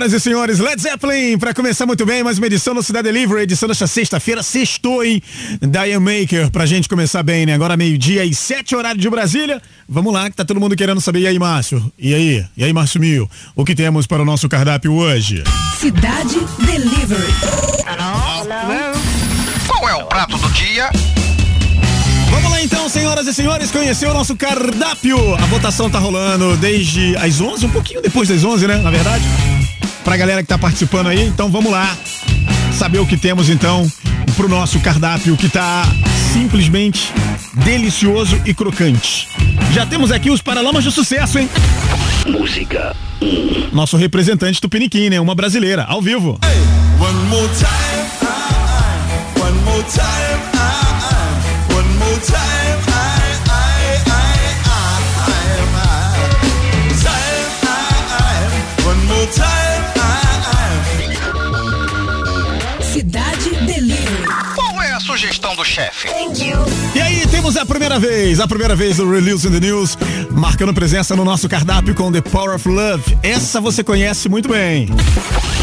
Senhoras e senhores, Led Zeppelin, para começar muito bem, mais uma edição do Cidade Delivery, edição desta sexta-feira, sextou, hein? Diane Maker, pra gente começar bem, né? Agora meio-dia e sete horário de Brasília. Vamos lá, que tá todo mundo querendo saber. E aí, Márcio? E aí? E aí, Márcio Mil? O que temos para o nosso cardápio hoje? Cidade Delivery. Hello? Hello? Qual é o prato do dia? Vamos lá então, senhoras e senhores, conheceu o nosso cardápio. A votação tá rolando desde as 11, um pouquinho depois das 11, né? Na verdade. Pra galera que tá participando aí, então vamos lá saber o que temos então pro nosso cardápio que tá simplesmente delicioso e crocante. Já temos aqui os Paralamas do Sucesso, hein? Música. Nosso representante Tupiniquim, né? Uma brasileira, ao vivo. Hey, one more time, one more time, sugestão do chefe? E aí, temos a primeira vez, a primeira vez do Release in the News, marcando presença no nosso cardápio com The Power of Love. Essa você conhece muito bem.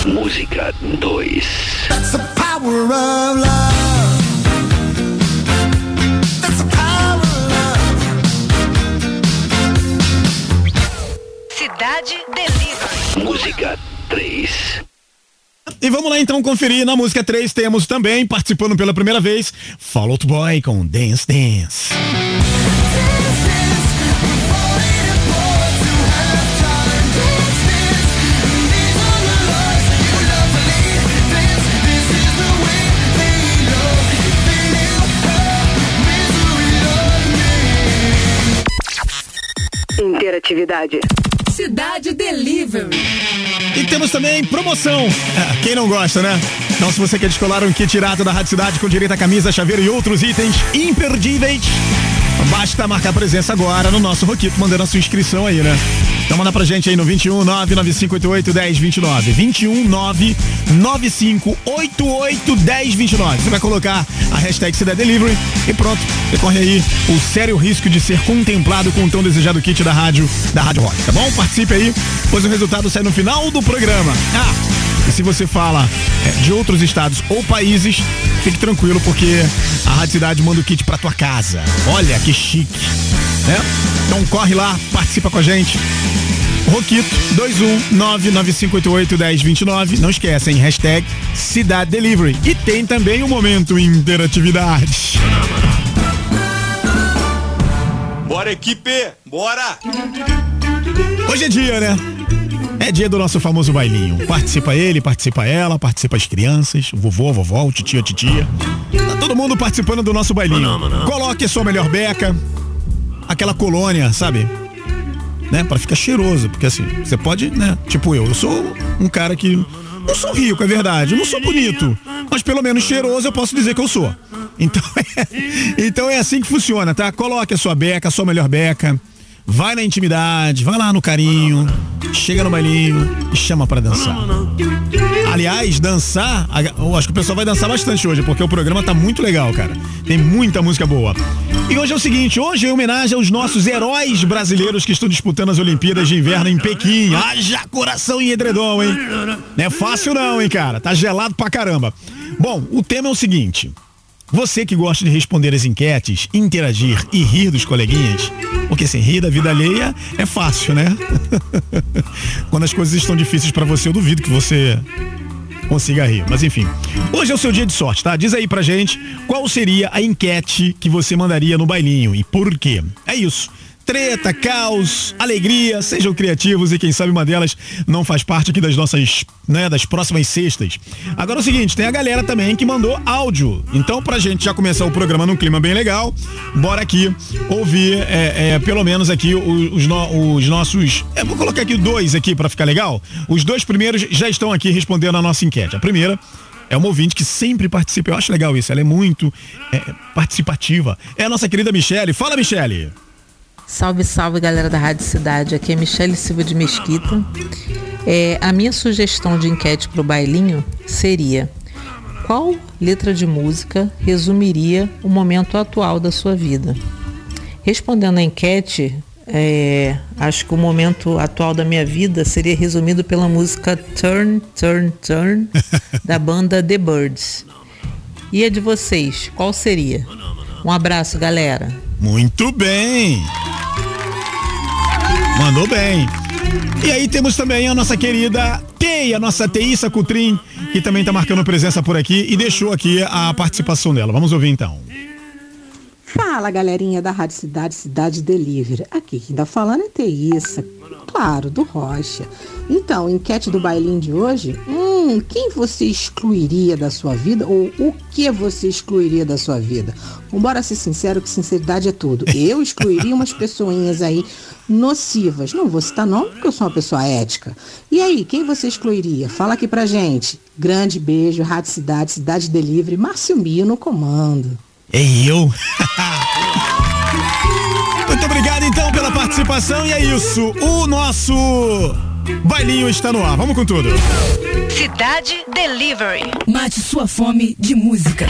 Música 2. That's the power of love. That's the power of love. Cidade Delivery. Música 3. E vamos lá então conferir. Na música 3 temos também, participando pela primeira vez, Fall Out Boy com Dance Dance. Interatividade. Cidade Delivery. E temos também promoção. Ah, Quem não gosta, né? Então, se você quer descolar um kit irado da Rádio Cidade com direito a camisa, chaveiro e outros itens imperdíveis, basta marcar presença agora no nosso Roquito, mandando a sua inscrição aí, né? Então manda pra gente aí no 21 99588 1029. 21 99588 1029. Você vai colocar a hashtag Cidade Delivery e pronto. Decorre aí o sério risco de ser contemplado com o tão desejado kit da rádio, da Rádio Rock, tá bom? Participe aí, pois o resultado sai no final do programa. Ah, e se você fala é, de outros estados ou países, fique tranquilo porque a Rádio Cidade manda o kit pra tua casa. Olha que chique, né? Então corre lá, participa com a gente. Roquito 21995881029. Não esquece, hein? Hashtag Cidade Delivery. E tem também o momento interatividade. Bora, equipe! Bora! Hoje é dia, né? É dia do nosso famoso bailinho. Participa ele, participa ela, participa as crianças, o vovô, a vovó, o titio, a titia. Tá todo mundo participando do nosso bailinho. Coloque a sua melhor beca, aquela colônia, sabe? Né? Pra ficar cheiroso, porque assim, você pode, né? Tipo eu, eu sou um cara que não sou rico, é verdade, eu não sou bonito, mas pelo menos cheiroso eu posso dizer que eu sou. Então é, então é assim que funciona, tá? Coloque a sua beca, a sua melhor beca. Vai na intimidade, vai lá no carinho, chega no bailinho e chama pra dançar. Aliás, dançar, eu acho que o pessoal vai dançar bastante hoje, porque o programa tá muito legal, cara. Tem muita música boa. E hoje é o seguinte, hoje é em homenagem aos nossos heróis brasileiros que estão disputando as Olimpíadas de Inverno em Pequim. Haja coração em edredom, hein? Não é fácil não, hein, cara? Tá gelado pra caramba. Bom, o tema é o seguinte. Você que gosta de responder as enquetes, interagir e rir dos coleguinhas, porque assim, rir da vida alheia é fácil, né? Quando as coisas estão difíceis pra você, eu duvido que você consiga rir. Mas enfim, hoje é o seu dia de sorte, tá? Diz aí pra gente qual seria a enquete que você mandaria no bailinho e por quê. É isso. Treta, caos, alegria, sejam criativos e quem sabe uma delas não faz parte aqui das nossas, né, das próximas sextas. Agora é o seguinte, tem a galera também que mandou áudio. Então, pra gente já começar o programa num clima bem legal, bora aqui ouvir é, é, pelo menos aqui o- os, no- os nossos. é, vou colocar aqui dois aqui pra ficar legal. Os dois primeiros já estão aqui respondendo a nossa enquete. A primeira é uma ouvinte que sempre participa. Eu acho legal isso. Ela é muito é, participativa. É a nossa querida Michele. Fala, Michele. Salve, salve galera da Rádio Cidade, aqui é Michele Silva de Mesquita. É, a minha sugestão de enquete para o bailinho seria: qual letra de música resumiria o momento atual da sua vida? Respondendo à enquete, é, acho que o momento atual da minha vida seria resumido pela música Turn, Turn, Turn, da banda The Birds. E a de vocês, qual seria? Um abraço, galera. Muito bem. Mandou bem. E aí temos também a nossa querida TEI, a nossa Teissa Cutrim, que também está marcando presença por aqui e deixou aqui a participação dela. Vamos ouvir então. Fala galerinha da Rádio Cidade, Cidade Delivery. Aqui quem tá falando é Teissa, claro, do Rocha. Então, enquete do bailinho de hoje. Hum, quem você excluiria da sua vida ou o que você excluiria da sua vida? Embora ser sincero que sinceridade é tudo. Eu excluiria umas pessoinhas aí nocivas. Não vou citar nome porque eu sou uma pessoa ética. E aí, quem você excluiria? Fala aqui pra gente. Grande beijo, Rádio Cidade, Cidade Delivery, Márcio Mio no comando. É eu? Muito obrigado então pela participação e é isso. O nosso Bailinho está no ar. Vamos com tudo. Cidade Delivery. Mate sua fome de música.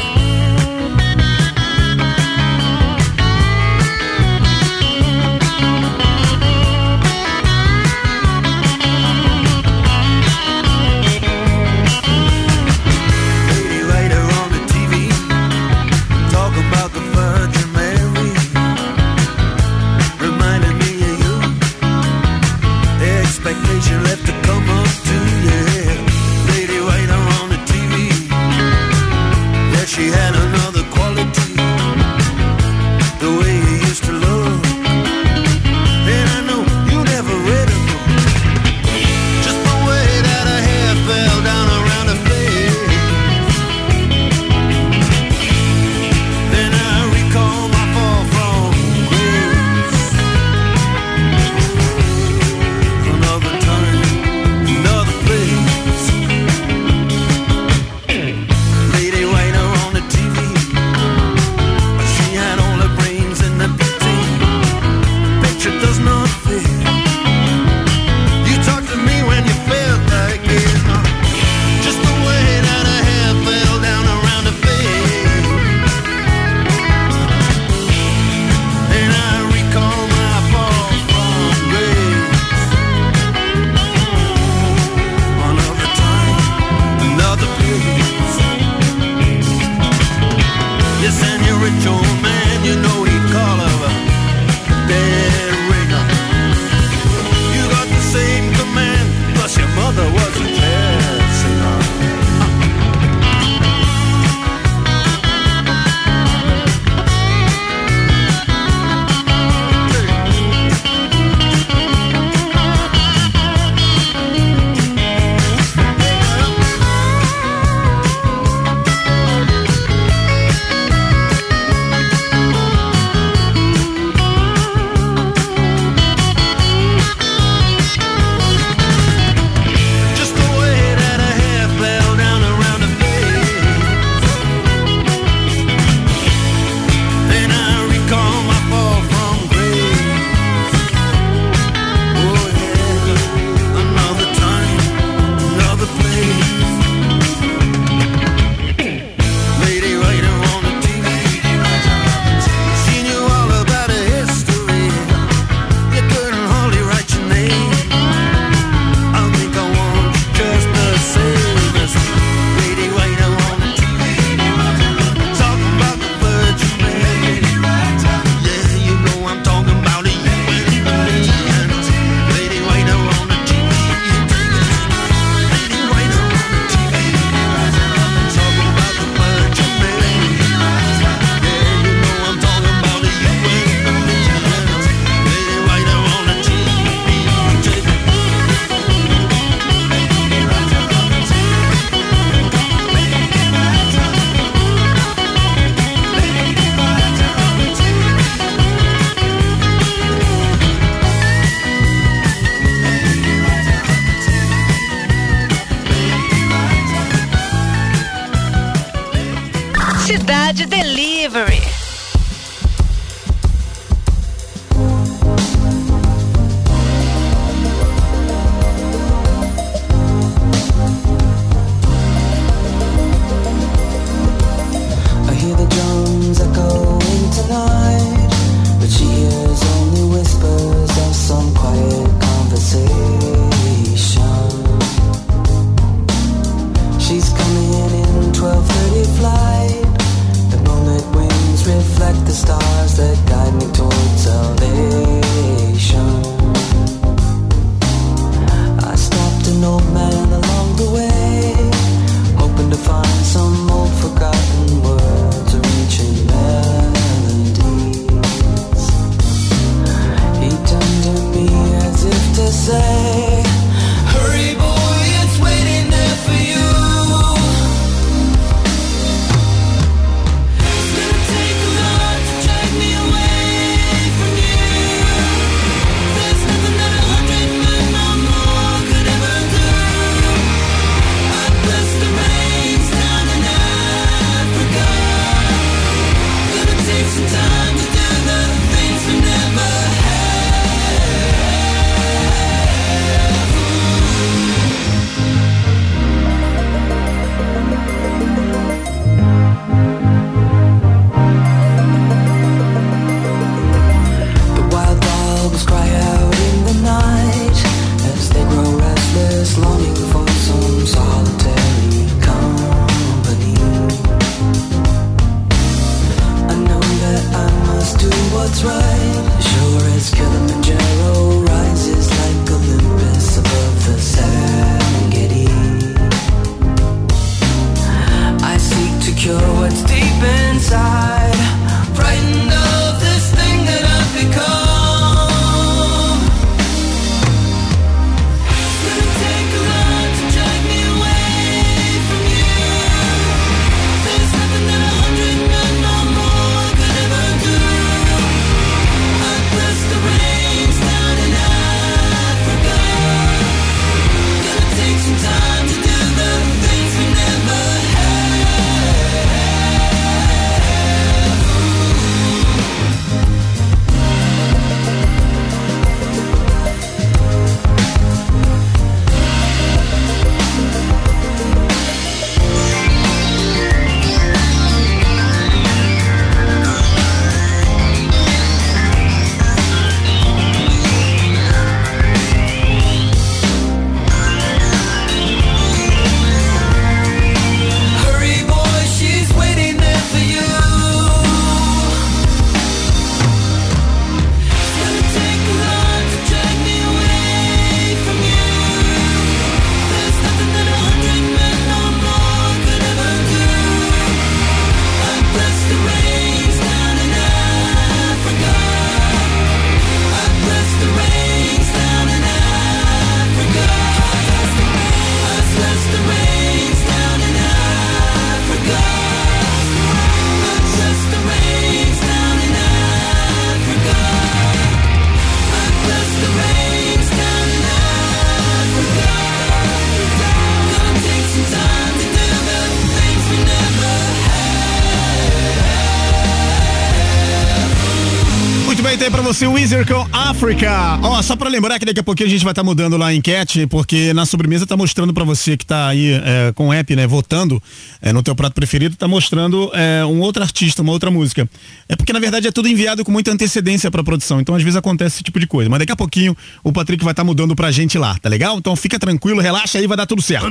O Weezer com Africa. Ó, só pra lembrar que daqui a pouquinho a gente vai estar mudando lá a enquete, porque na sobremesa tá mostrando pra você que tá aí é, com o app, né, votando é, no teu prato preferido, tá mostrando é, um outro artista, uma outra música. É porque na verdade é tudo enviado com muita antecedência pra produção, então às vezes acontece esse tipo de coisa. Mas daqui a pouquinho o Patrick vai estar mudando pra gente lá, tá legal? Então fica tranquilo, relaxa aí, vai dar tudo certo.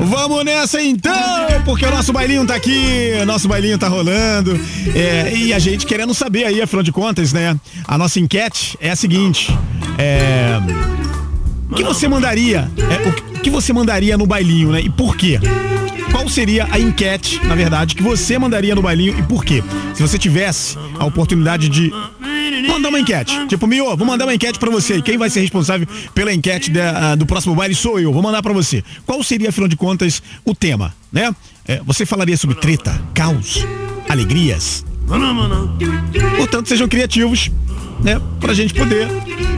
Vamos nessa então, porque o nosso bailinho tá aqui, nosso bailinho tá rolando. é, e a gente querendo saber aí, afinal de contas, né? A nossa enquete é a seguinte: é, o que você mandaria? é, o que você mandaria no bailinho, né? E por quê? Qual seria a enquete, na verdade, que você mandaria no bailinho e por quê? Se você tivesse a oportunidade de mandar uma enquete. Tipo, Mio, vou mandar uma enquete pra você. Quem vai ser responsável pela enquete ah, do próximo baile sou eu. Vou mandar pra você. Qual seria, afinal de contas, o tema, né? É, você falaria sobre treta, caos, alegrias? Portanto, sejam criativos, né? Pra gente poder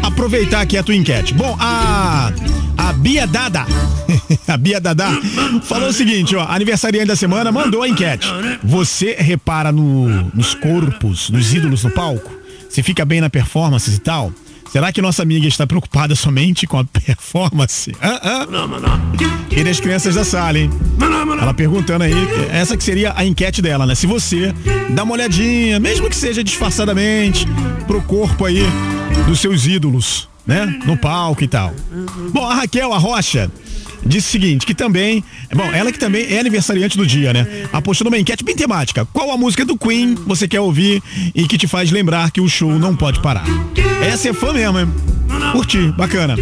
aproveitar aqui a tua enquete. Bom, a, a Bia Dada, a Bia Dada, falou o seguinte, ó, aniversariante da semana mandou a enquete. Você repara no- nos corpos, nos ídolos no palco? Se fica bem na performance e tal? Será que nossa amiga está preocupada somente com a performance? Ah, ah. E das crianças da sala, hein? Ela perguntando aí, essa que seria a enquete dela, né? Se você dá uma olhadinha, mesmo que seja disfarçadamente, pro corpo aí dos seus ídolos, né? No palco e tal. Bom, a Raquel, a Rocha, disse o seguinte, que também, bom, ela que também é aniversariante do dia, né? Apostou numa enquete bem temática. Qual a música do Queen você quer ouvir e que te faz lembrar que o show não pode parar? Essa é fã mesmo, hein? Curti, bacana.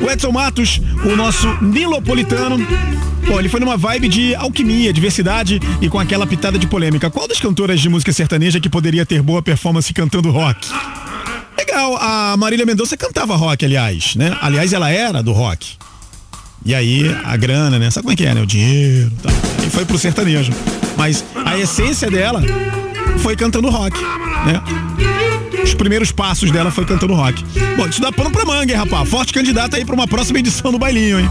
O Edson Matos, o nosso nilopolitano, Bom, ele foi numa vibe de alquimia, diversidade e com aquela pitada de polêmica. Qual das cantoras de música sertaneja que poderia ter boa performance cantando rock? Legal, a Marília Mendonça cantava rock, aliás, né? Aliás, ela era do rock. E aí, a grana, né? Sabe como é que é, né? O dinheiro e tal. E foi pro sertanejo. Mas a essência dela foi cantando rock, né? Os primeiros passos dela foi cantando rock. Bom, isso dá pano pra manga, hein, rapaz? Forte candidato aí pra uma próxima edição do bailinho, hein?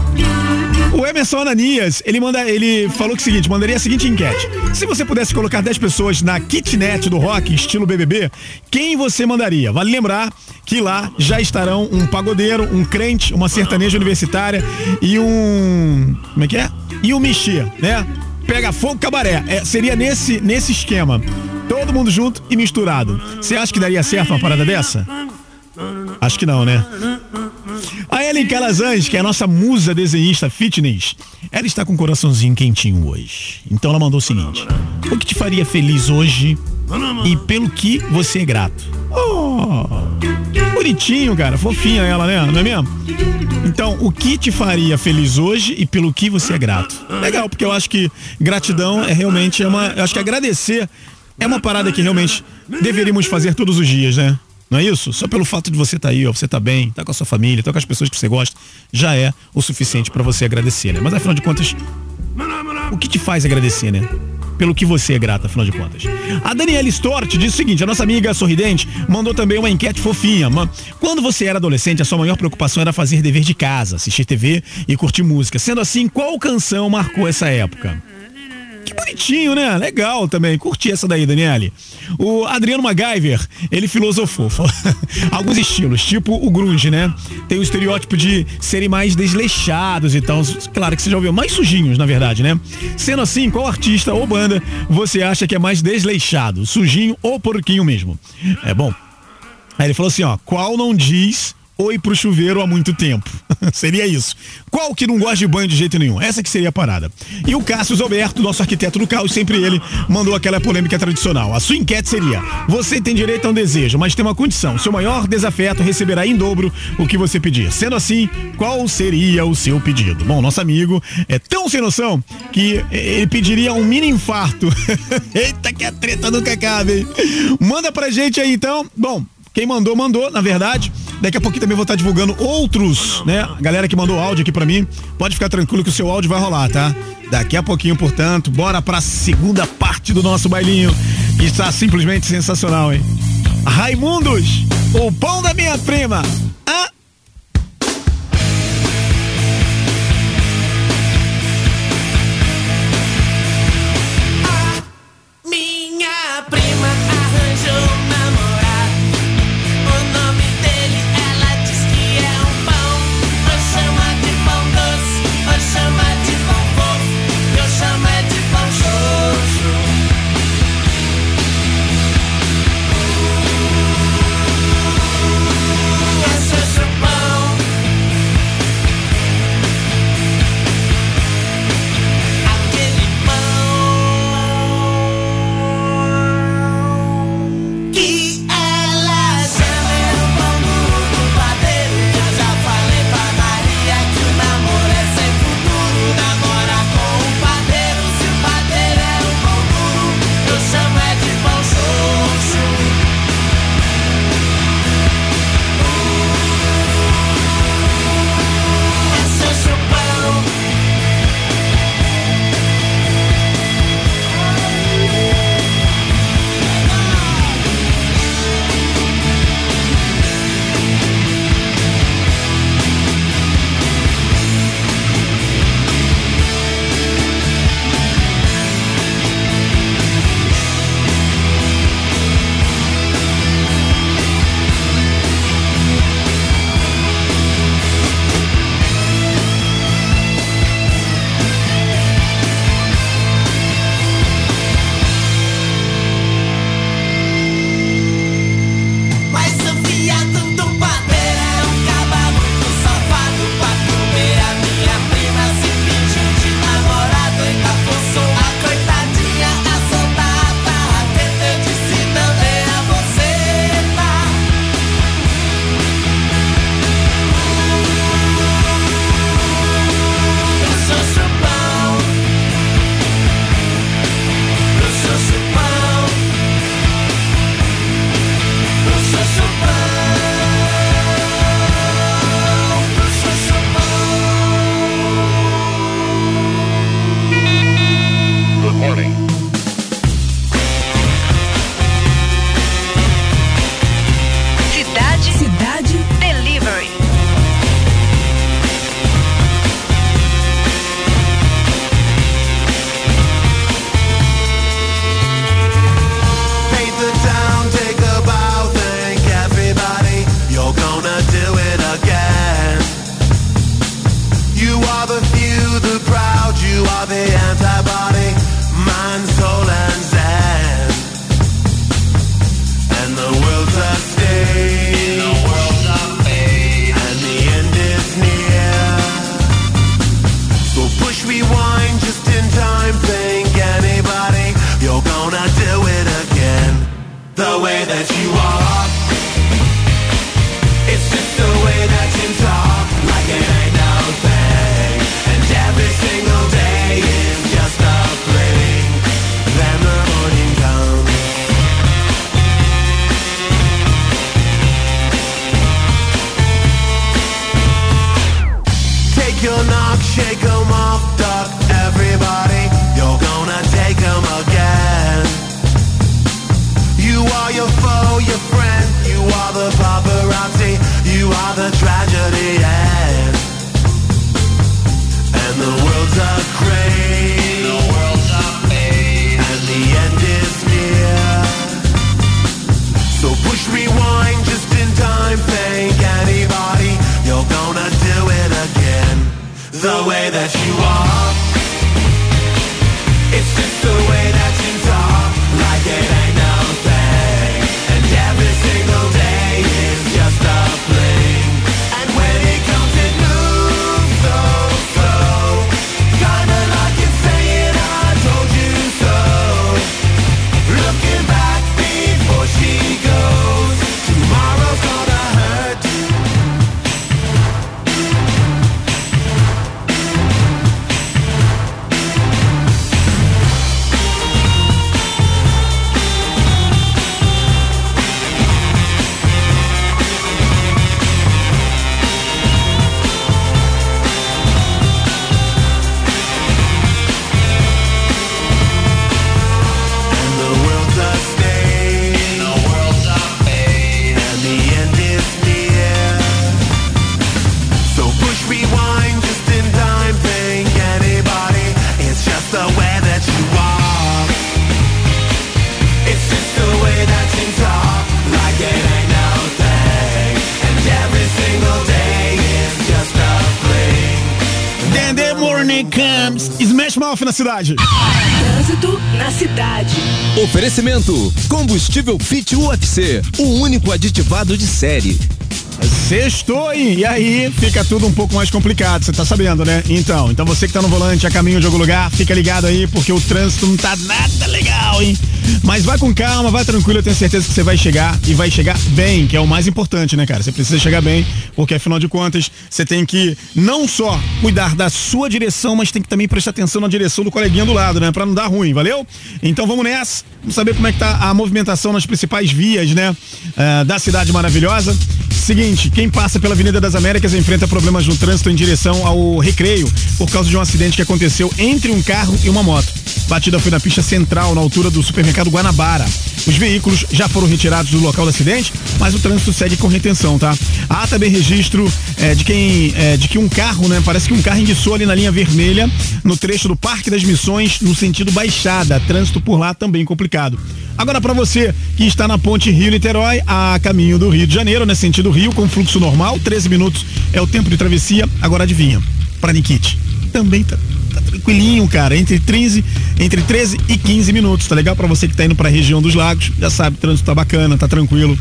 O Emerson Ananias, ele manda, ele falou que o seguinte, mandaria a seguinte enquete. Se você pudesse colocar 10 pessoas na kitnet do rock, estilo BBB, quem você mandaria? Vale lembrar que lá já estarão um pagodeiro, um crente, uma sertaneja universitária e um, como é que é? E um mexia, né? Pega fogo cabaré. É, seria nesse nesse esquema. Todo mundo junto e misturado. Você acha que daria certo uma parada dessa? Acho que não, né? A Ellen Calazans, que é a nossa musa desenhista fitness, ela está com o coraçãozinho quentinho hoje. Então ela mandou o seguinte: O que te faria feliz hoje e pelo que você é grato? Oh, bonitinho, cara, fofinha ela, né? Não é mesmo? Então, o que te faria feliz hoje e pelo que você é grato? Legal, porque eu acho que gratidão é realmente uma, eu acho que agradecer é uma parada que realmente deveríamos fazer todos os dias, né? Não é isso? Só pelo fato de você estar aí, ó, você tá bem, tá com a sua família, tá com as pessoas que você gosta, já é o suficiente pra você agradecer, né? Mas afinal de contas, o que te faz agradecer, né? Pelo que você é grata, afinal de contas. A Daniela Stort diz o seguinte: a nossa amiga sorridente mandou também uma enquete fofinha. Quando você era adolescente, a sua maior preocupação era fazer dever de casa, assistir TV e curtir música. Sendo assim, qual canção marcou essa época? Que bonitinho, né? Legal também. Curti essa daí, Daniele. O Adriano MacGyver, ele filosofou. Alguns estilos, tipo o grunge, né? Tem o estereótipo de serem mais desleixados e tal. Claro que você já ouviu, mais sujinhos, na verdade, né? Sendo assim, qual artista ou banda você acha que é mais desleixado? Sujinho ou porquinho mesmo? É bom. Aí ele falou assim, ó, qual não diz oi pro chuveiro há muito tempo? seria isso. Qual que não gosta de banho de jeito nenhum? Essa que seria a parada. E o Cássio Alberto, nosso arquiteto do caos, sempre ele mandou aquela polêmica tradicional. A sua enquete seria: você tem direito a um desejo, mas tem uma condição. Seu maior desafeto receberá em dobro o que você pedir. Sendo assim, qual seria o seu pedido? Bom, nosso amigo é tão sem noção que ele pediria um mini infarto. Eita, que a treta nunca acaba, hein? Manda pra gente aí então. Bom, quem mandou, mandou, na verdade. Daqui a pouquinho também vou estar divulgando outros, né? A galera que mandou áudio aqui pra mim, pode ficar tranquilo que o seu áudio vai rolar, tá? Daqui a pouquinho, portanto, bora pra segunda parte do nosso bailinho, que está simplesmente sensacional, hein? Raimundos, o pão da minha prima. Na cidade. Trânsito na cidade. Oferecimento: Combustível Fit UFC, o único aditivado de série. Sextou e aí fica tudo um pouco mais complicado, você tá sabendo, né? Então, então você que tá no volante a caminho de algum lugar, fica ligado aí porque o trânsito não tá nada legal, hein? Mas vai com calma, vai tranquilo, eu tenho certeza que você vai chegar e vai chegar bem, que é o mais importante, né, cara? Você precisa chegar bem, porque afinal de contas, você tem que não só cuidar da sua direção, mas tem que também prestar atenção na direção do coleguinha do lado, né? Pra não dar ruim, valeu? Então vamos nessa, vamos saber como é que tá a movimentação nas principais vias, né? eh, da cidade maravilhosa. Seguinte, quem passa pela Avenida das Américas enfrenta problemas no trânsito em direção ao recreio por causa de um acidente que aconteceu entre um carro e uma moto. Batida foi na pista central, na altura do supermercado Guanabara. Os veículos já foram retirados do local do acidente, mas o trânsito segue com retenção, tá? Há também registro eh, de quem eh, de que um carro, né? Parece que um carro enguiçou ali na linha vermelha, no trecho do Parque das Missões, no sentido Baixada. Trânsito por lá também complicado. Agora para você que está na ponte Rio-Niterói, a caminho do Rio de Janeiro, né? Sentido Rio, com fluxo normal, 13 minutos é o tempo de travessia. Agora adivinha, para Nikit, também tá, tá tranquilinho, cara, entre 13, entre 13 e 15 minutos, tá legal? Para você que tá indo para a região dos lagos, já sabe, o trânsito tá bacana, tá tranquilo.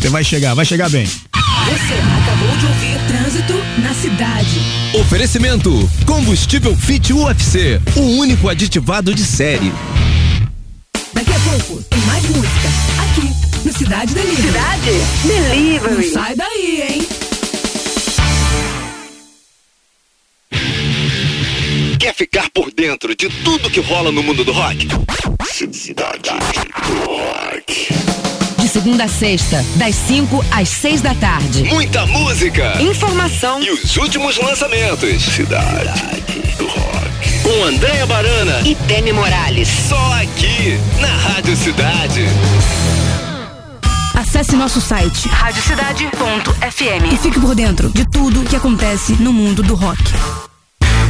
Você vai chegar, vai chegar bem. Você acabou de ouvir Trânsito na cidade. Oferecimento: Combustível Fit UFC, o único aditivado de série. Daqui a pouco tem mais música Cidade Delivery. Cidade Delivery. Não sai daí, hein? Quer ficar por dentro de tudo que rola no mundo do rock? Cidade do Rock. De segunda a sexta, das 5 às 6 da tarde. Muita música Informação e os últimos lançamentos. Cidade do Rock. Com Andréa Barana, e Demi Morales. só aqui na Rádio Cidade. Acesse nosso site Radiocidade.fm. e fique por dentro de tudo que acontece no mundo do rock.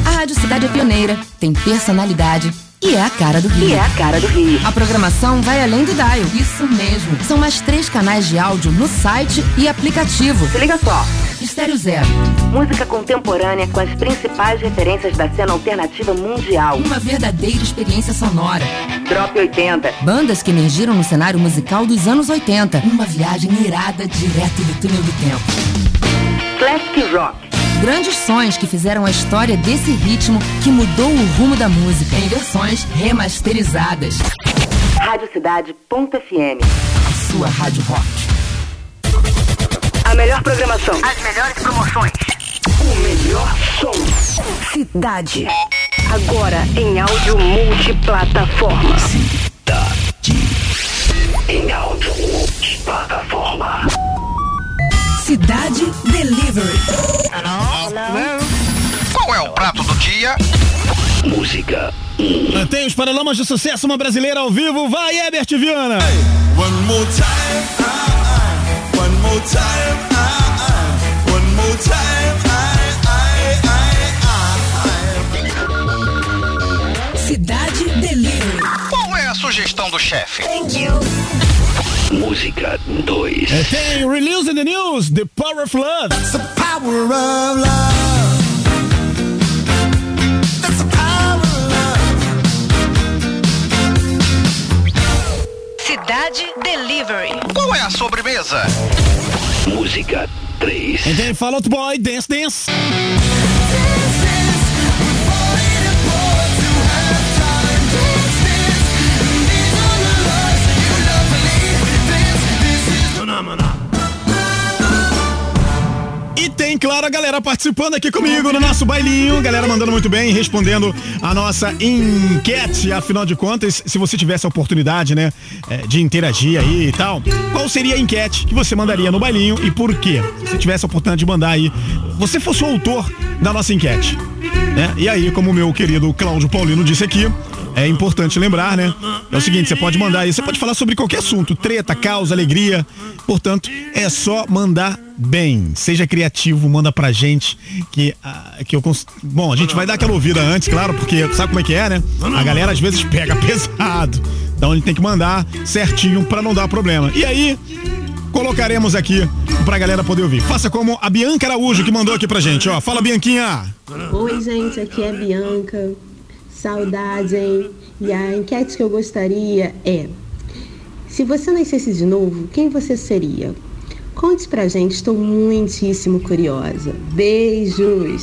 A Rádio Cidade é pioneira, tem personalidade e é a cara do Rio. E é a cara do Rio. A programação vai além do dial. Isso mesmo. São mais três canais de áudio no site e aplicativo. Se liga só. Estéreo Zero. Música contemporânea com as principais referências da cena alternativa mundial. Uma verdadeira experiência sonora. Drop 80. Bandas que emergiram no cenário musical dos anos 80. Uma viagem irada direto do túnel do tempo. Classic Rock. Grandes sons que fizeram a história desse ritmo que mudou o rumo da música em versões remasterizadas. Radiocidade.fm. A sua rádio rock. A melhor programação. As melhores promoções. O melhor som. Cidade. Agora em áudio multiplataforma. Cidade. Em áudio multiplataforma. Cidade Delivery. Qual é o prato do dia? Música. Tem os Paralamas de Sucesso, uma brasileira ao vivo. Vai, Herbert Viana! One more time, more time, I, I. One more time, I, I, I, Cidade Delivery. Qual é a sugestão do chefe? Música 2. É, tem Release in the News, The Power of Love. It's the power of love. That's the power of love. Cidade Delivery. Qual é a sobremesa? Música 3. E tem Fall Out Boy, Dance Dance. E tem, claro, a galera participando aqui comigo no nosso bailinho. Galera mandando muito bem, respondendo a nossa enquete. Afinal de contas, se você tivesse a oportunidade, né, eh, de interagir aí e tal, qual seria a enquete que você mandaria no bailinho e por quê? Se tivesse a oportunidade de mandar aí, você fosse o autor da nossa enquete. Né? E aí, como o meu querido Cláudio Paulino disse aqui, é importante lembrar, né? É o seguinte, você pode mandar aí, você pode falar sobre qualquer assunto, treta, causa, alegria. Portanto, é só mandar bem. Seja criativo, manda pra gente que, ah, que eu cons... Bom, a gente vai dar aquela ouvida antes, claro, porque sabe como é que é, né? A galera às vezes pega pesado. Então a gente tem que mandar certinho pra não dar problema. E aí, colocaremos aqui pra galera poder ouvir. Faça como a Bianca Araújo que mandou aqui pra gente, ó. Fala, Bianquinha. Oi, gente, aqui é a Bianca. Saudade, hein? E a enquete que eu gostaria é: se você nascesse de novo, quem você seria? Conte pra gente, estou muitíssimo curiosa. Beijos!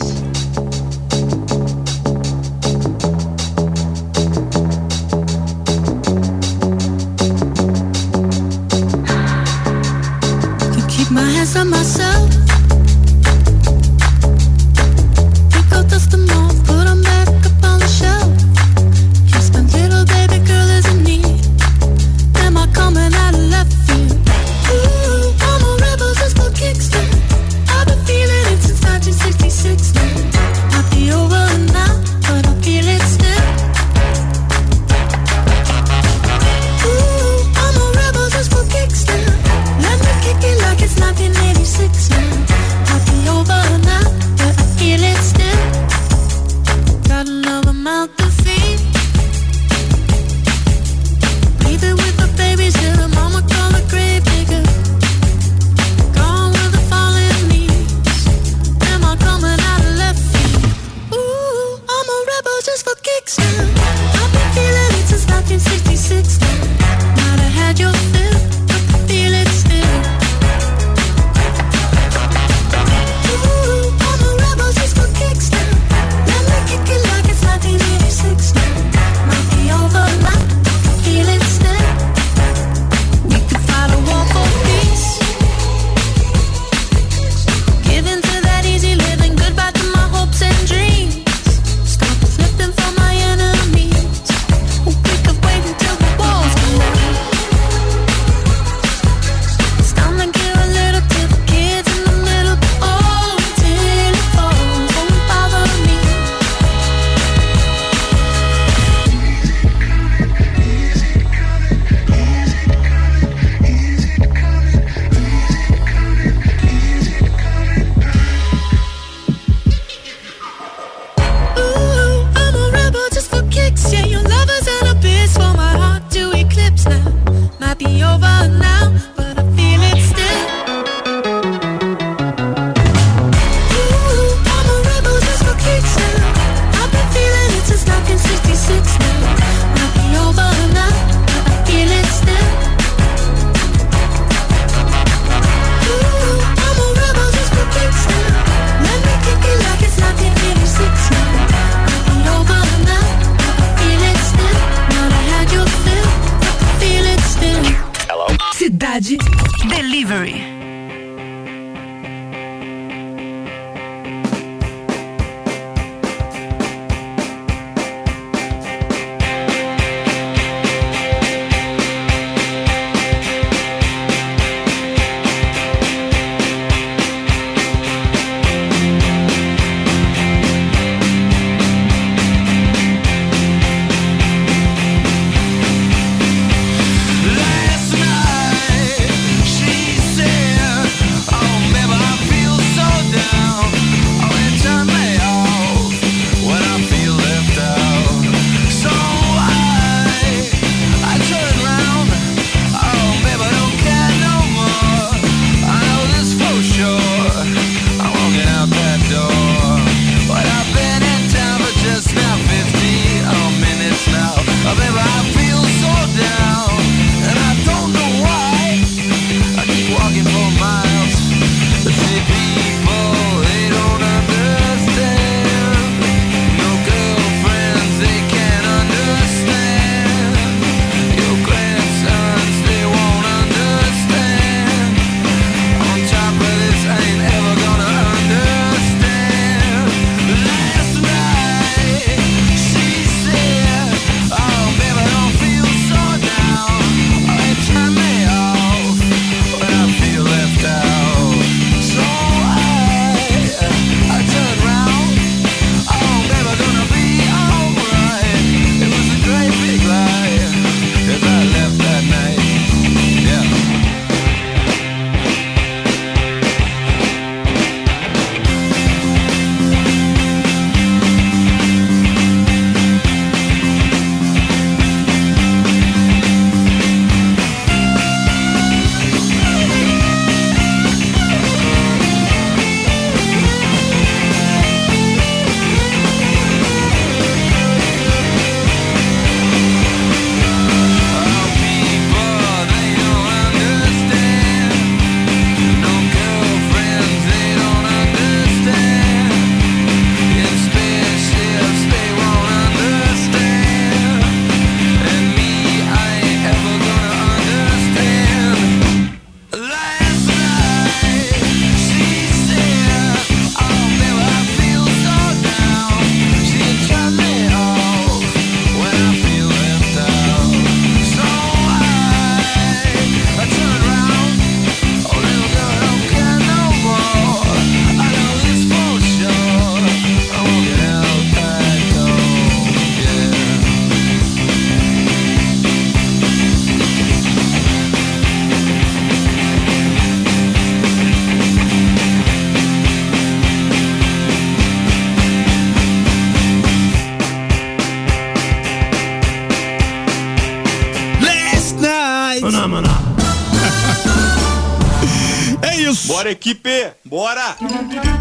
Equipe! Bora!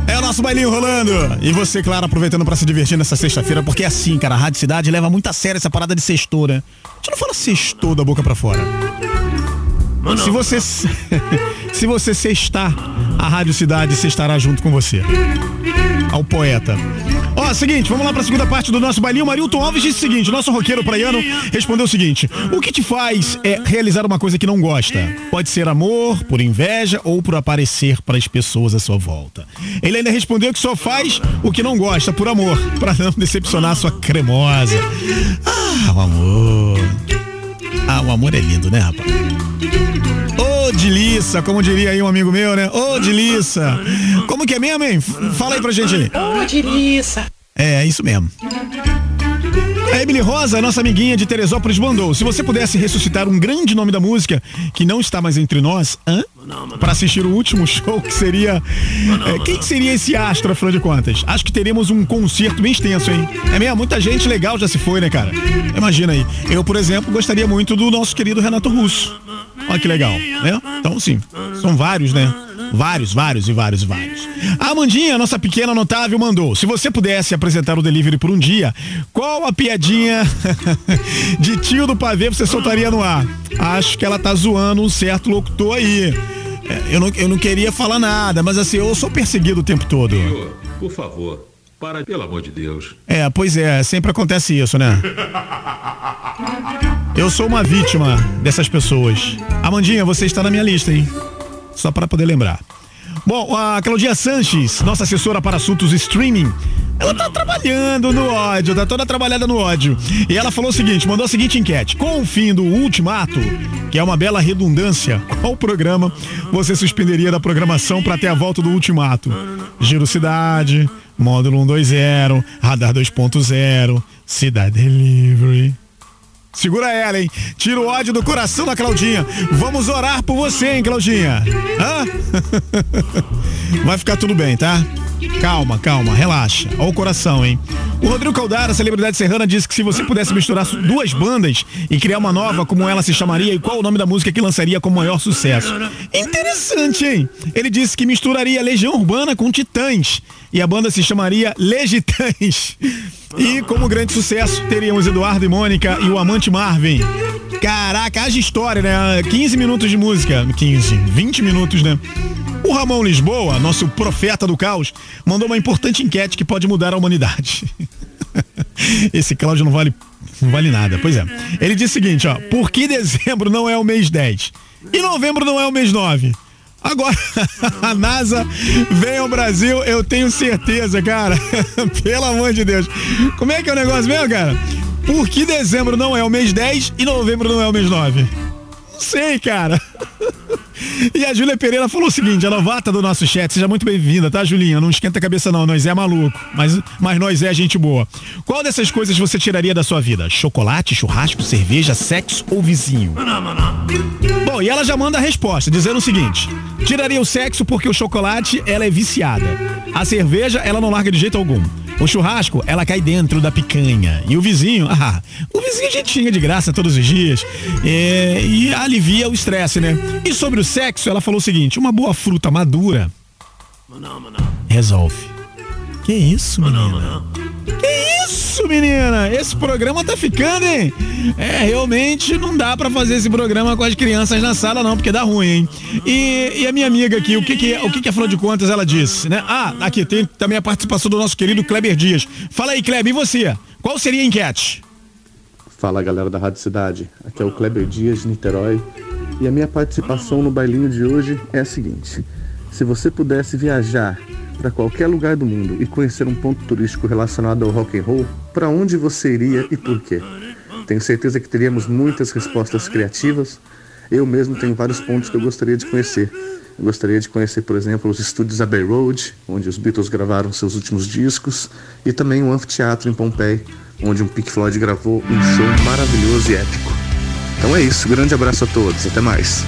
É o nosso bailinho rolando. E você, claro, aproveitando pra se divertir nessa sexta-feira, porque é assim, cara, a Rádio Cidade leva muito a sério essa parada de sextou, né? A gente não fala sextou da boca pra fora. Se você se você sextar, a Rádio Cidade sextará junto com você. Ao poeta. Ó, seguinte, vamos lá pra segunda parte do nosso bailinho. Marilton Alves disse o seguinte: nosso roqueiro praiano respondeu o seguinte: o que te faz é realizar uma coisa que não gosta? Pode ser amor, por inveja ou por aparecer para as pessoas à sua volta. Ele ainda respondeu que só faz o que não gosta por amor, pra não decepcionar a sua cremosa. Ah, o amor. Ah, o amor é lindo, né, rapaz? Ô, delícia, como diria aí um amigo meu, né? Ô, delícia. Como que é mesmo, hein? Fala aí pra gente aí. Ô, delícia. É, isso mesmo. A Emily Rosa, nossa amiguinha de Teresópolis, mandou. Se você pudesse ressuscitar um grande nome da música que não está mais entre nós, hã? Para assistir o último show, que seria. é, quem que seria esse astro, afinal de contas? Acho que teremos um concerto bem extenso, hein? É mesmo? Muita gente legal já se foi, né, cara? Imagina aí. Eu, por exemplo, gostaria muito do nosso querido Renato Russo. Olha que legal, né? Então, sim, são vários, né? Vários, vários e vários e vários. A Amandinha, nossa pequena notável, mandou. Se você pudesse apresentar o delivery por um dia, qual a piadinha de tio do pavê você soltaria no ar? Acho que ela tá zoando um certo locutor aí. É, Eu não, eu não queria falar nada, mas assim, eu sou perseguido o tempo todo. Senhor, por favor, para, pelo amor de Deus. É, pois é, sempre acontece isso, né? Eu sou uma vítima dessas pessoas. Amandinha, você está na minha lista, hein? Só para poder lembrar. Bom, a Claudia Sanches, nossa assessora para assuntos streaming, ela tá trabalhando no ódio, tá toda trabalhada no ódio. E ela falou o seguinte, mandou a seguinte enquete. Com o fim do ultimato, que é uma bela redundância, qual programa você suspenderia da programação para ter a volta do ultimato? Giro Cidade, Módulo 120, Radar 2.0, Cidade Delivery. Segura ela, hein? Tira o ódio do coração da Claudinha. Vamos orar por você, hein, Claudinha? Hã? Vai ficar tudo bem, tá? Calma, calma, relaxa. Olha o coração, hein? O Rodrigo Caldara, celebridade serrana, disse que se você pudesse misturar duas bandas e criar uma nova, como ela se chamaria e qual o nome da música que lançaria como maior sucesso. Interessante, hein? Ele disse que misturaria Legião Urbana com Titãs e a banda se chamaria Legitãs. E como grande sucesso, teríamos Eduardo e Mônica e o amante Marvin. Caraca, haja história, né? 15 minutos de música. 15, 20 minutos, né? O Ramon Lisboa, nosso profeta do caos, mandou uma importante enquete que pode mudar a humanidade. Esse Cláudio não vale, não vale nada. Pois é. Ele disse o seguinte, ó. Por que dezembro não é o mês 10? E novembro não é o mês 9? Agora, a NASA vem ao Brasil, eu tenho certeza, cara. Pelo amor de Deus. Como é que é o negócio mesmo, cara? Por que dezembro não é o mês 10 e novembro não é o mês 9? Não sei, cara. E a Júlia Pereira falou o seguinte, a novata do nosso chat, seja muito bem-vinda, tá, Julinha? Não esquenta a cabeça não, nós é maluco, mas, mas nós é gente boa. Qual dessas coisas você tiraria da sua vida? Chocolate, churrasco, cerveja, sexo ou vizinho? Bom, e ela já manda a resposta, dizendo o seguinte: tiraria o sexo porque o chocolate, ela é viciada. A cerveja, ela não larga de jeito algum. O churrasco, ela cai dentro da picanha. E o vizinho, ah, o vizinho a gente xinga de graça todos os dias. É, e alivia o estresse, né? E sobre o sexo, ela falou o seguinte: uma boa fruta madura resolve. Que isso, menina? Que isso, menina? Esse programa tá ficando, hein? É, realmente não dá pra fazer esse programa com as crianças na sala, não, porque dá ruim, hein? E, e a minha amiga aqui, o que que, o que que afinal de contas ela disse, né? Ah, aqui tem também a participação do nosso querido Kleber Dias. Fala aí, Kleber, e você? Qual seria a enquete? Fala galera da Rádio Cidade, aqui é o Kleber Dias de Niterói e a minha participação no bailinho de hoje é a seguinte: se você pudesse viajar para qualquer lugar do mundo e conhecer um ponto turístico relacionado ao rock and roll, para onde você iria e por quê? Tenho certeza que teríamos muitas respostas criativas. Eu mesmo tenho vários pontos que eu gostaria de conhecer. Eu gostaria de conhecer, por exemplo, os estúdios Abbey Road, onde os Beatles gravaram seus últimos discos, e também o anfiteatro em Pompeii, onde um Pink Floyd gravou um show maravilhoso e épico. Então é isso, grande abraço a todos, até mais.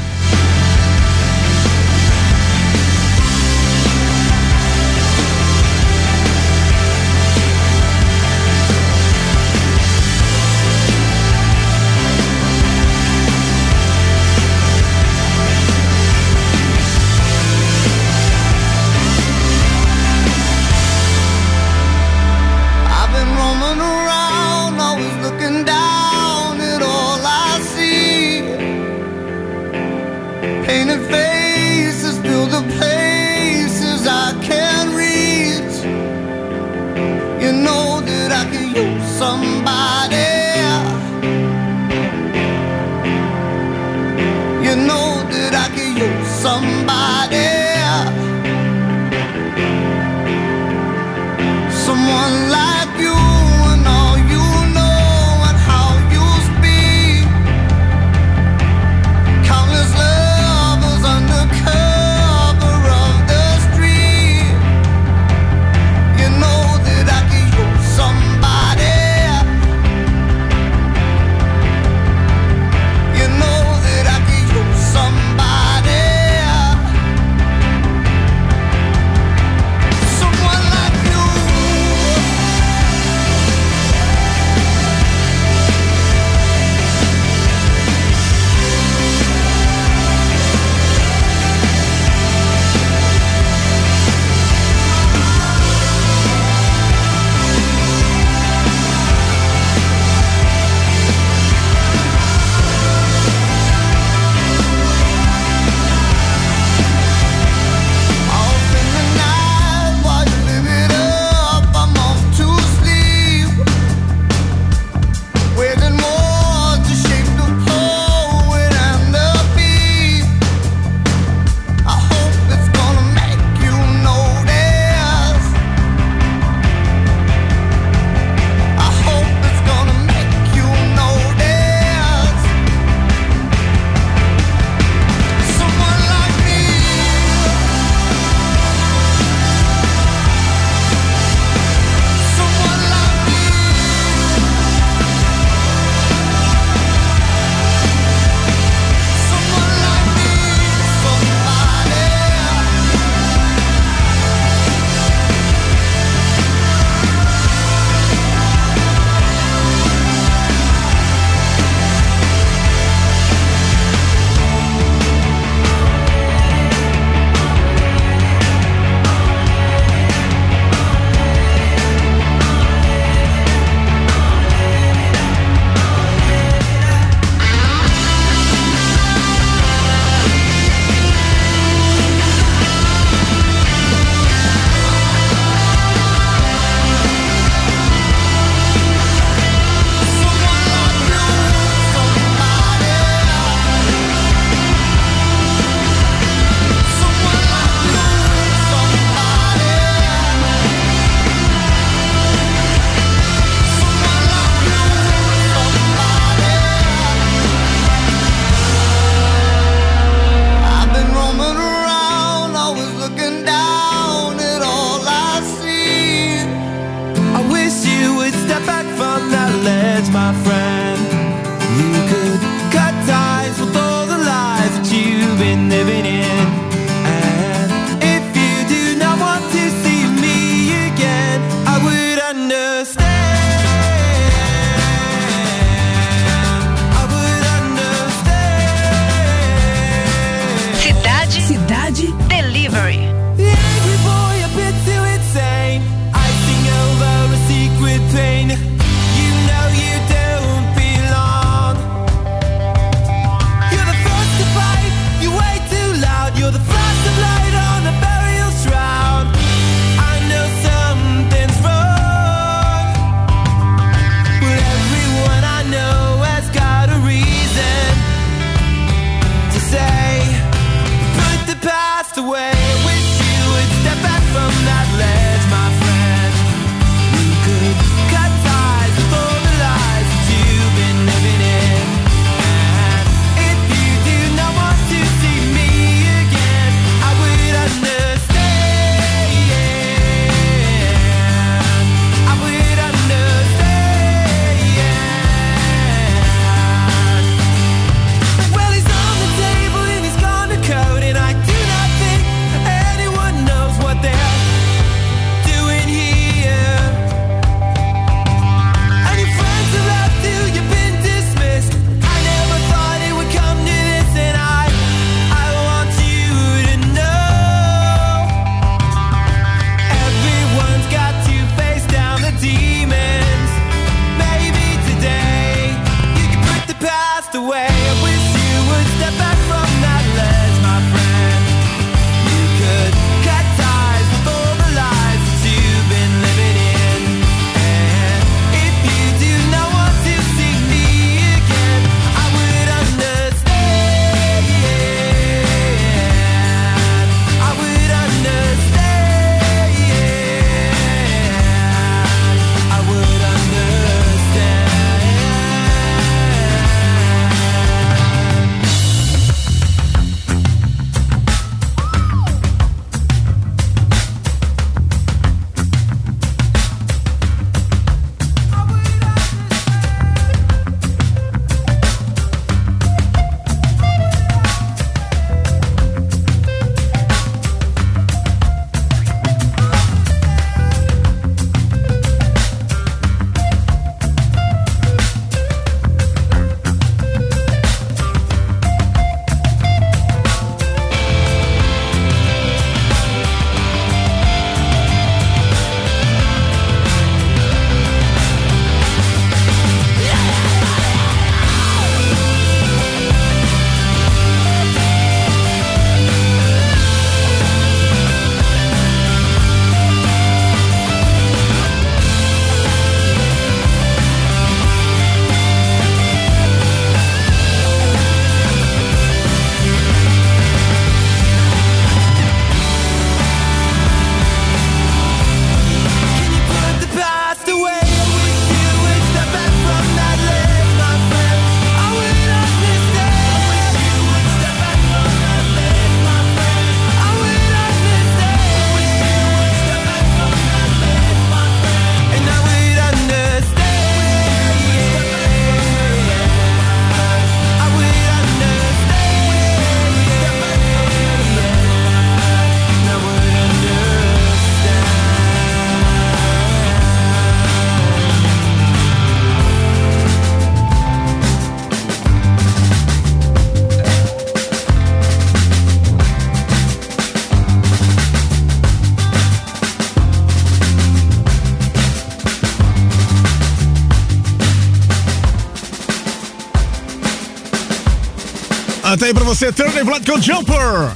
Até aí pra você, Turner Blood com Jumper.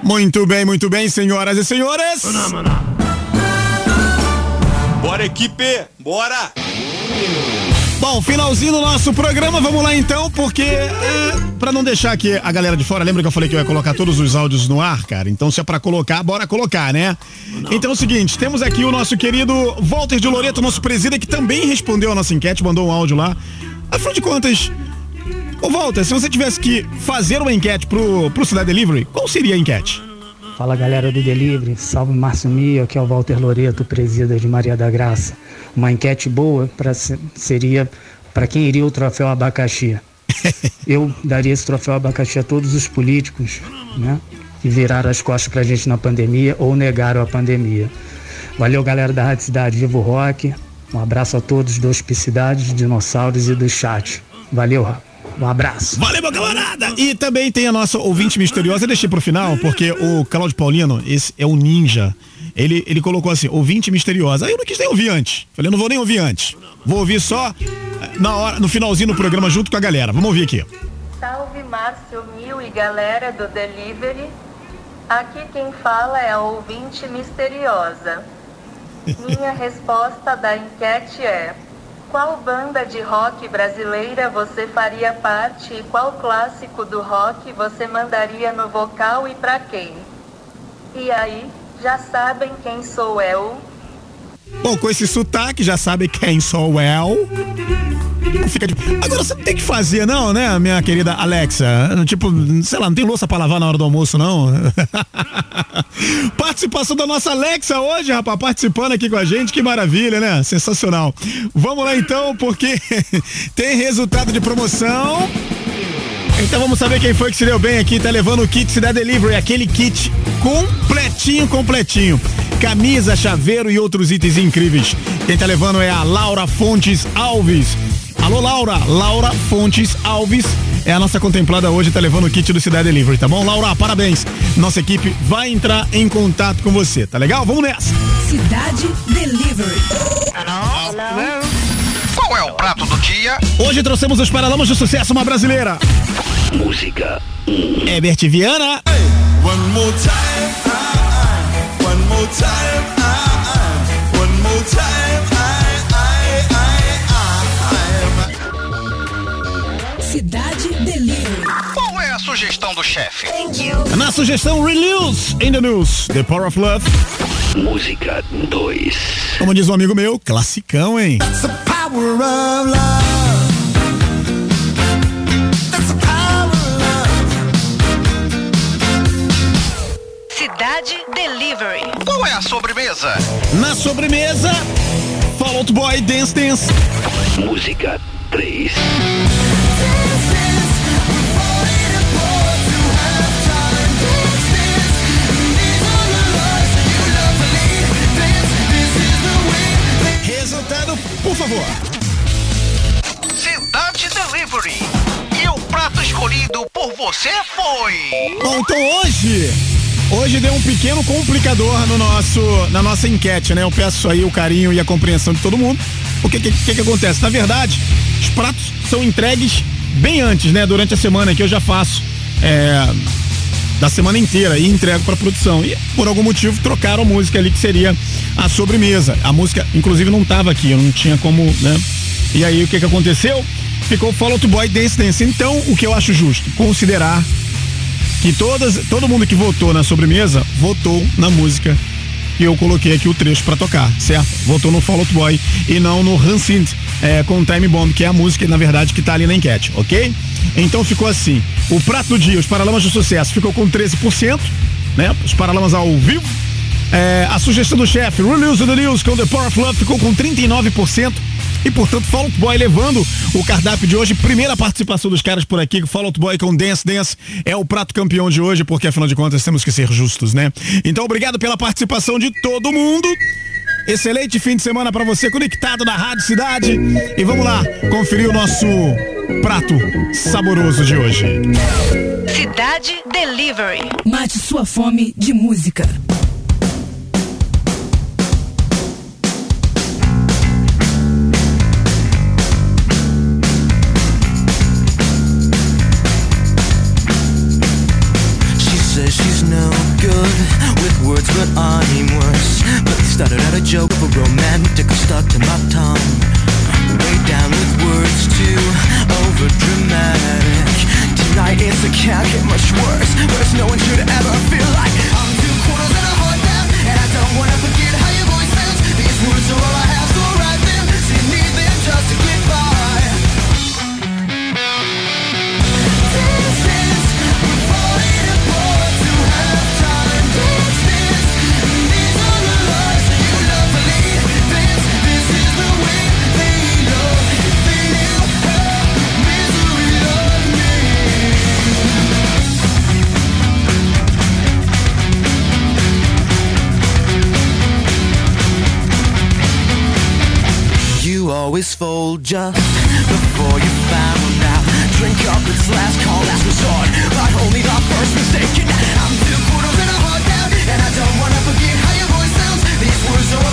Muito bem, muito bem, senhoras e senhores. Bora, equipe! Bora! Bom, finalzinho do nosso programa, vamos lá então, porque é, para não deixar aqui a galera de fora, lembra que eu falei que eu ia colocar todos os áudios no ar, cara? Então se é pra colocar, bora colocar, né? Então é o seguinte, temos aqui o nosso querido Walter de Loreto, nosso presida, que também respondeu a nossa enquete, mandou um áudio lá. Afinal de contas, ô Walter, se você tivesse que fazer uma enquete pro, pro Cidade Delivery, qual seria a enquete? Fala galera do Delivery, salve Márcio Mio, aqui é o Walter Loreto, presida de Maria da Graça. Uma enquete boa pra, se- seria para quem iria o troféu abacaxi. Eu daria esse troféu abacaxi a todos os políticos, né? Que viraram as costas pra gente na pandemia ou negaram a pandemia. Valeu galera da Rádio Cidade, Vivo Rock. Um abraço a todos do Hospicidades, Dinossauros e do chat. Valeu, um abraço. Valeu, meu camarada! E também tem a nossa ouvinte misteriosa, eu deixei pro final, porque o Claudio Paulino, esse é o ninja. Ele, ele colocou assim, ouvinte misteriosa. Aí eu não quis nem ouvir antes. Falei, não vou nem ouvir antes. Vou ouvir só eh, na hora, no finalzinho do programa junto com a galera. Vamos ouvir aqui. Salve Márcio Mil e galera do Delivery. Aqui quem fala é a ouvinte misteriosa. Minha resposta da enquete é: qual banda de rock brasileira você faria parte e qual clássico do rock você mandaria no vocal e pra quem? E aí, já sabem quem sou eu? Bom, com esse sotaque, já sabe quem sou eu. Fica de... Agora você não tem que fazer, não, né, minha querida Alexa? Tipo, sei lá, não tem louça pra lavar na hora do almoço, não? Participação da nossa Alexa hoje, rapaz, participando aqui com a gente, que maravilha, né? Sensacional. Vamos lá então, porque tem resultado de promoção. Então vamos saber quem foi que se deu bem aqui, tá levando o kit Cidade Delivery, aquele kit completinho, completinho. Camisa, chaveiro e outros itens incríveis. Quem tá levando é a Laura Fontes Alves. Alô, Laura. Laura Fontes Alves é a nossa contemplada hoje, tá levando o kit do Cidade Delivery, tá bom? Laura, parabéns. Nossa equipe vai entrar em contato com você, tá legal? Vamos nessa. Cidade Delivery. Dia? Hoje trouxemos os Paralamas do Sucesso, uma brasileira. Música Herbert Viana. One more time, I, I, one more time, I, I, one more time, Cidade Delivery. Qual é a sugestão do chefe? Na sugestão Release in the News, The Power of Love. Música 2. Como diz um amigo meu, classicão, hein? That's the power of love. That's the power of love. Cidade Delivery. Qual é a sobremesa? Na sobremesa, Fall Out Boy Dance Dance. Música 3. Favor. Cidade Delivery. E o prato escolhido por você foi. Bom, então hoje, hoje deu um pequeno complicador no nosso, na nossa enquete, né? Eu peço aí o carinho e a compreensão de todo mundo. O que que, que que acontece? Na verdade, os pratos são entregues bem antes, né? Durante a semana que eu já faço. É, da semana inteira e entrego pra produção. E por algum motivo trocaram a música ali que seria a sobremesa. A música, inclusive, não tava aqui, eu não tinha como, né? E aí o que que aconteceu? Ficou Fall Out Boy Dance Dance. Então, o que eu acho justo? Considerar que todas, todo mundo que votou na sobremesa votou na música que eu coloquei aqui o trecho pra tocar, certo? Votou no Fall Out Boy e não no Hansint é, com Time Bomb, que é a música, na verdade, que tá ali na enquete, ok? Então ficou assim. O prato do dia, os Paralamas do Sucesso, ficou com 13%, né? Os Paralamas ao vivo. É, a sugestão do chefe, Release the News com The Power of Love, ficou com 39%. E, portanto, Fall Out Boy levando o cardápio de hoje. Primeira participação dos caras por aqui. Fall Out Boy com Dance Dance é o prato campeão de hoje, porque afinal de contas temos que ser justos, né? Então, obrigado pela participação de todo mundo. Excelente fim de semana pra você conectado na Rádio Cidade. E vamos lá conferir o nosso prato saboroso de hoje. Cidade Delivery. Mate sua fome de música. I'm worse. But it started out a joke of a romantic stuck to my tongue Way down with words too overdramatic Tonight it's a can't get much worse Worse no one should ever feel like I'm two quarters and a heart down And I don't wanna forget how your voice sounds These words are all. fold just before you found out. Drink up, it's last call, last resort. But only the first mistake. I'm too brutal and I'm hard down, and I don't wanna forget how your voice sounds. These words are.